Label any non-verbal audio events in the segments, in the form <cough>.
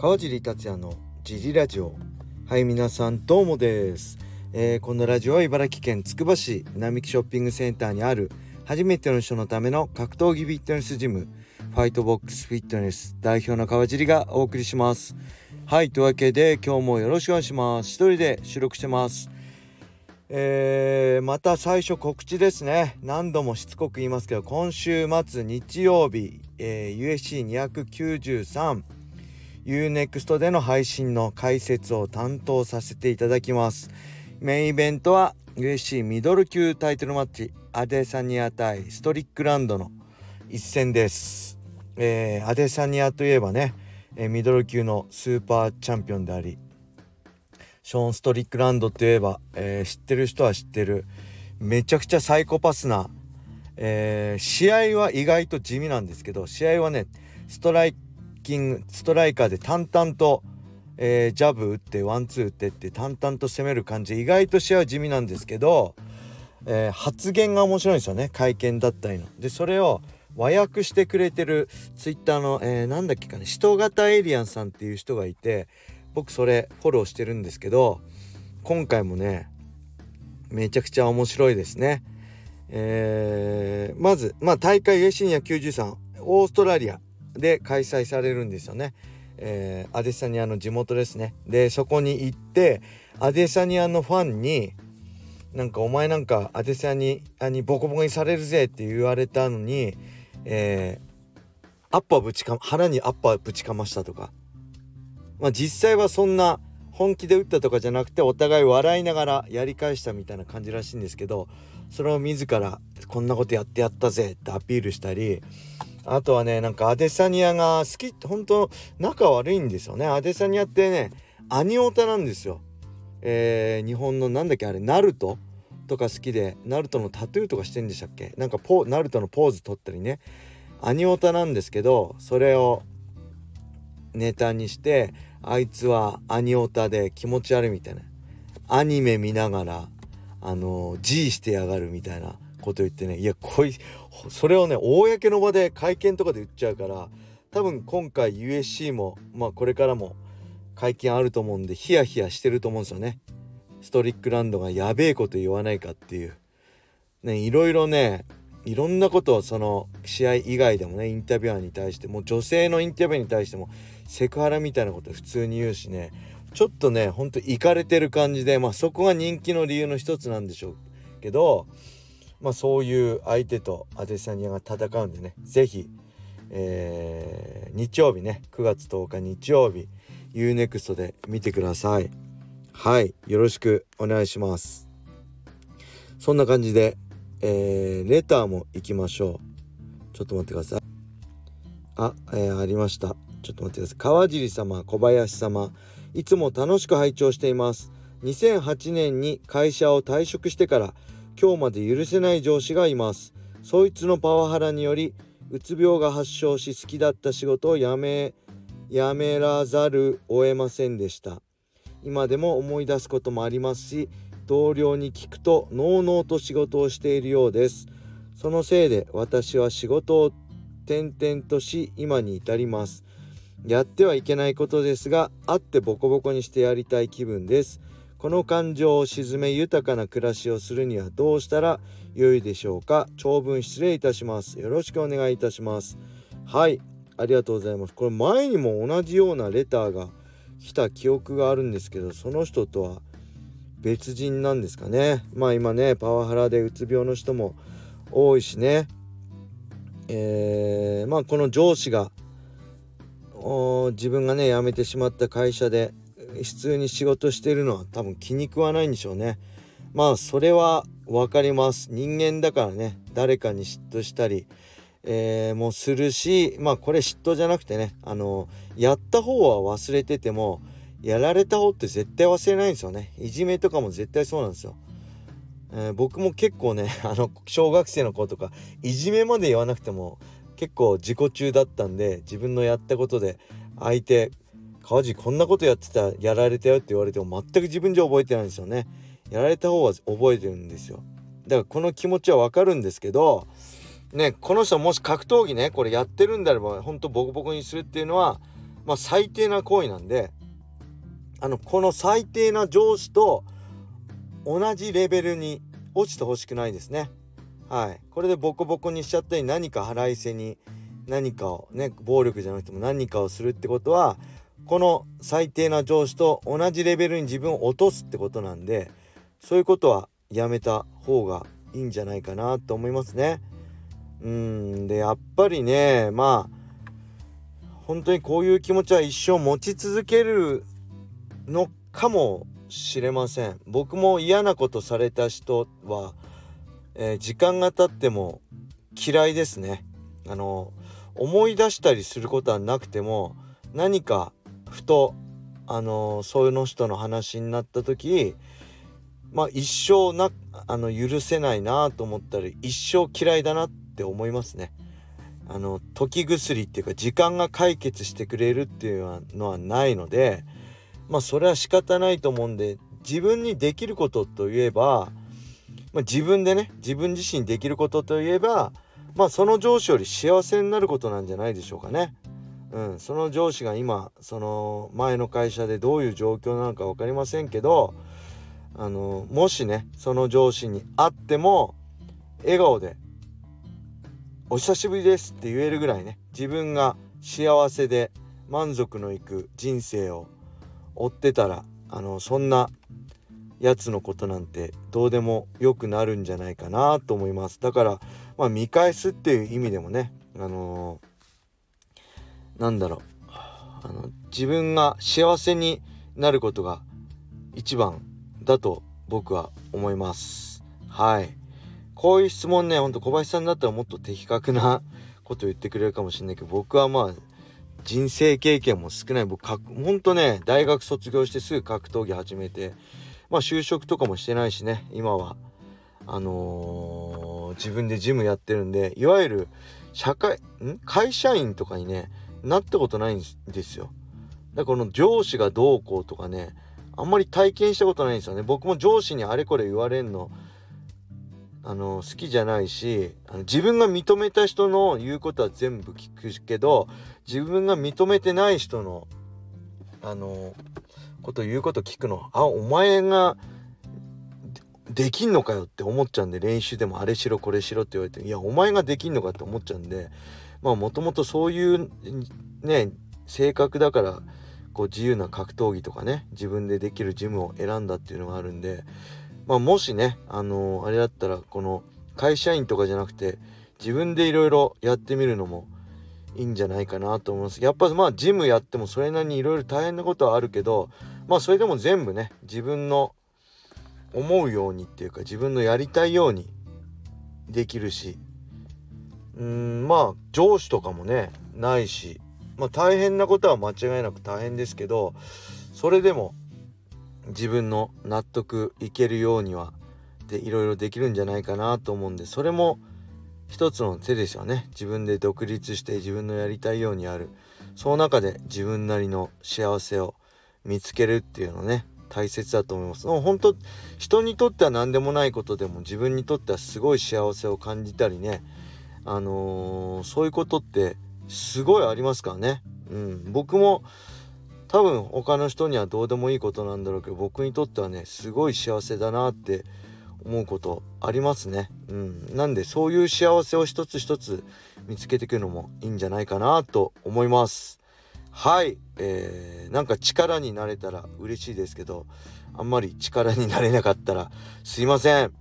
川尻達也のジリラジオ。はい皆さんどうもです、えー、このラジオは茨城県つくば市並木ショッピングセンターにある初めての人のための格闘技フィットネスジムファイトボックスフィットネス代表の川尻がお送りします。はいというわけで今日もよろしくお願いします。一人で収録してます。えー、また最初告知ですね。何度もしつこく言いますけど今週末日曜日、えー、USC293 UNEXT での配信の解説を担当させていただきます。メインイベントは USC ミドル級タイトルマッチ。アデサニア対ストリックランドの一戦です、えー、アデサニアといえばね、えー、ミドル級のスーパーチャンピオンでありショーン・ストリックランドといえば、えー、知ってる人は知ってるめちゃくちゃサイコパスな、えー、試合は意外と地味なんですけど試合はねストライキングストライカーで淡々と、えー、ジャブ打ってワンツー打ってって淡々と攻める感じ意外と試合は地味なんですけど、えー、発言が面白いんですよね会見だったりの。でそれを和訳してくれてるツイッターの、えー、なんだっけかね人型エイリアンさんっていう人がいて僕それフォローしてるんですけど今回もねめちゃくちゃ面白いですね。えー、まず、まあ、大会 A シニア93オーストラリアで開催されるんですよね。えー、アデサニアの地元ですね。でそこに行ってアデサニアのファンになんかお前なんかアデサニアにボコボコにされるぜって言われたのに、えー、アッパーぶちか腹にアッパーぶちかましたとかまあ実際はそんな本気で打ったとかじゃなくてお互い笑いながらやり返したみたいな感じらしいんですけどそれを自らこんなことやってやったぜってアピールしたりあとはねなんかアデサニアが好きって本当仲悪いんですよね。アデサニアってねアニオタなんですよ。えー、日本のなんだっけあれナルト？とか好きでナルトのタトゥーとかしてんでしたっけ？なんかポナルトのポーズ取ったりね。アニオタなんですけどそれをネタにしてあいつはアニオタで気持ち悪いみたいな。アニメ見ながらあの G してやがるみたいな。こと言ってねいやこいそれをね公の場で会見とかで言っちゃうから多分今回 USC もまあこれからも会見あると思うんでヒヤヒヤしてると思うんですよね。ストリックランドがやべえこと言わないかっていう。ねいろいろねいろんなことをその試合以外でもねインタビュアーに対しても女性のインタビュアーに対してもセクハラみたいなこと普通に言うしねちょっとねほんといかれてる感じでまあそこが人気の理由の一つなんでしょうけどまあそういう相手とアデサニアが戦うんでね是非、えー、日曜日ね9月10日日曜日 UNEXT で見てください。はいよろしくお願いします。そんな感じでえー、レターも行きましょう。ちょっと待ってください。あ、えー、ありました。ちょっと待ってください。川尻様小林様いつも楽しく拝聴しています。2008年に会社を退職してから今日まで許せない上司がいます。そいつのパワハラによりうつ病が発症し好きだった仕事を辞め辞めらざるを得ませんでした。今でも思い出すこともありますし同僚に聞くとのうのうと仕事をしているようです。そのせいで私は仕事を転々とし今に至ります。やってはいけないことですが会ってボコボコにしてやりたい気分です。この感情を鎮め豊かな暮らしをするにはどうしたら良いでしょうか？長文失礼いたします。よろしくお願いいたします。はい。ありがとうございます。これ前にも同じようなレターが来た記憶があるんですけどその人とは別人なんですかね？まあ今ねパワハラでうつ病の人も多いしね。えー、まあこの上司が自分がね辞めてしまった会社で普通に仕事してるのは多分気に食わないんでしょうね。まあそれは分かります。人間だからね誰かに嫉妬したり、えー、もするしまあこれ嫉妬じゃなくてねあのやった方は忘れててもやられた方って絶対忘れないんですよね。いじめとかも絶対そうなんですよ、えー、僕も結構ね <laughs> あの小学生の子とかいじめまで言わなくても結構自己中だったんで自分のやったことで相手川地こんなことやってたやられたよって言われても全く自分じゃ覚えてないんですよね。やられた方は覚えてるんですよ。だからこの気持ちはわかるんですけどねこの人もし格闘技ねこれやってるんであればほんとボコボコにするっていうのはまあ最低な行為なんであのこの最低な上司と同じレベルに落ちてほしくないですね。はい、これでボコボコにしちゃったり何か腹いせに何かをね暴力じゃなくても何かをするってことはこの最低な上司と同じレベルに自分を落とすってことなんでそういうことはやめた方がいいんじゃないかなと思いますね。うんでやっぱりねまあ本当にこういう気持ちは一生持ち続けるのかもしれません僕も嫌なことされた人は、えー、時間が経っても嫌いですねあの思い出したりすることはなくても何かふとあのそうの人の話になった時まあ一生なあの許せないなと思ったり一生嫌いだなって思いますね。あの時薬っていうか時間が解決してくれるっていうのはないのでまあそれは仕方ないと思うんで自分にできることといえば、まあ、自分でね自分自身できることといえばまあその上司より幸せになることなんじゃないでしょうかね。うん、その上司が今その前の会社でどういう状況なのか分かりませんけどあのもしねその上司に会っても笑顔で「お久しぶりです」って言えるぐらいね自分が幸せで満足のいく人生を追ってたらあのそんなやつのことなんてどうでもよくなるんじゃないかなと思います。だからまあ見返すっていう意味でもねあのー、なんだろう。あの自分が幸せになることが一番だと僕は思います。はい。こういう質問ねほんと小林さんだったらもっと的確なこと言ってくれるかもしれないけど僕はまあ人生経験も少ない。僕ほんとね大学卒業してすぐ格闘技始めてまあ就職とかもしてないしね今は。あのー、自分でジムやってるんでいわゆる社会ん？会社員とかにねなったことないんですよ。だからこの上司がどうこうとかねあんまり体験したことないんですよね。僕も上司にあれこれ言われんのあの好きじゃないしあの自分が認めた人の言うことは全部聞くけど自分が認めてない人のあのこと言うこと聞くのあお前ができんのかよって思っちゃうんで練習でもあれしろこれしろって言われていやお前ができんのかって思っちゃうんでまあもともとそういうね性格だからこう自由な格闘技とかね自分でできるジムを選んだっていうのがあるんでまあ、もしね、あのー、あれだったらこの会社員とかじゃなくて自分でいろいろやってみるのもいいんじゃないかなと思います。やっぱまあジムやってもそれなりにいろいろ大変なことはあるけどまあそれでも全部ね自分の思うようにっていうか自分のやりたいようにできるしうんまあ上司とかもねないしまあ大変なことは間違いなく大変ですけどそれでも自分の納得いけるようにはでいろいろできるんじゃないかなと思うんでそれも一つの手ですよね。自分で独立して自分のやりたいようにやる。その中で自分なりの幸せを見つけるっていうのね。大切だと思います。もう本当人にとっては何でもないことでも自分にとってはすごい幸せを感じたりね。あのー、そういうことってすごいありますからね。うん。僕も多分他の人にはどうでもいいことなんだろうけど僕にとってはねすごい幸せだなって思うことありますね。うん、なんでそういう幸せを一つ一つ見つけていくのもいいんじゃないかなと思います。はい、えー、なんか力になれたら嬉しいですけどあんまり力になれなかったらすいません。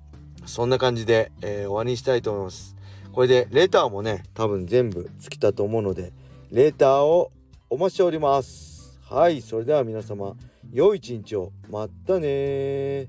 そんな感じで、えー、終わりにしたいと思います。これでレターもね多分全部尽きたと思うのでレターをお待ちしております。はいそれでは皆様良い一日をまたね